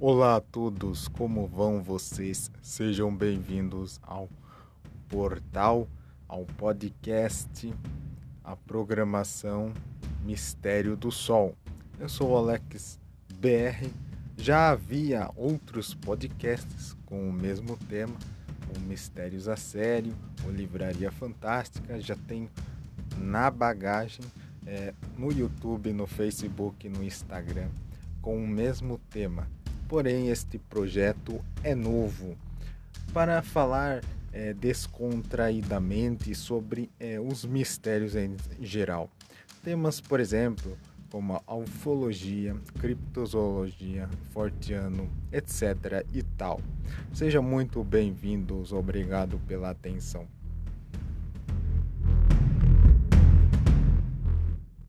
Olá a todos, como vão vocês? Sejam bem-vindos ao portal, ao podcast, à programação Mistério do Sol. Eu sou o Alex BR. Já havia outros podcasts com o mesmo tema, o Mistérios a Sério, o Livraria Fantástica, já tem na bagagem é, no YouTube, no Facebook, no Instagram, com o mesmo tema porém este projeto é novo. Para falar é, descontraidamente sobre é, os mistérios em geral. Temas, por exemplo, como a ufologia, criptozoologia, fortiano, etc. e tal. Sejam muito bem-vindos, obrigado pela atenção.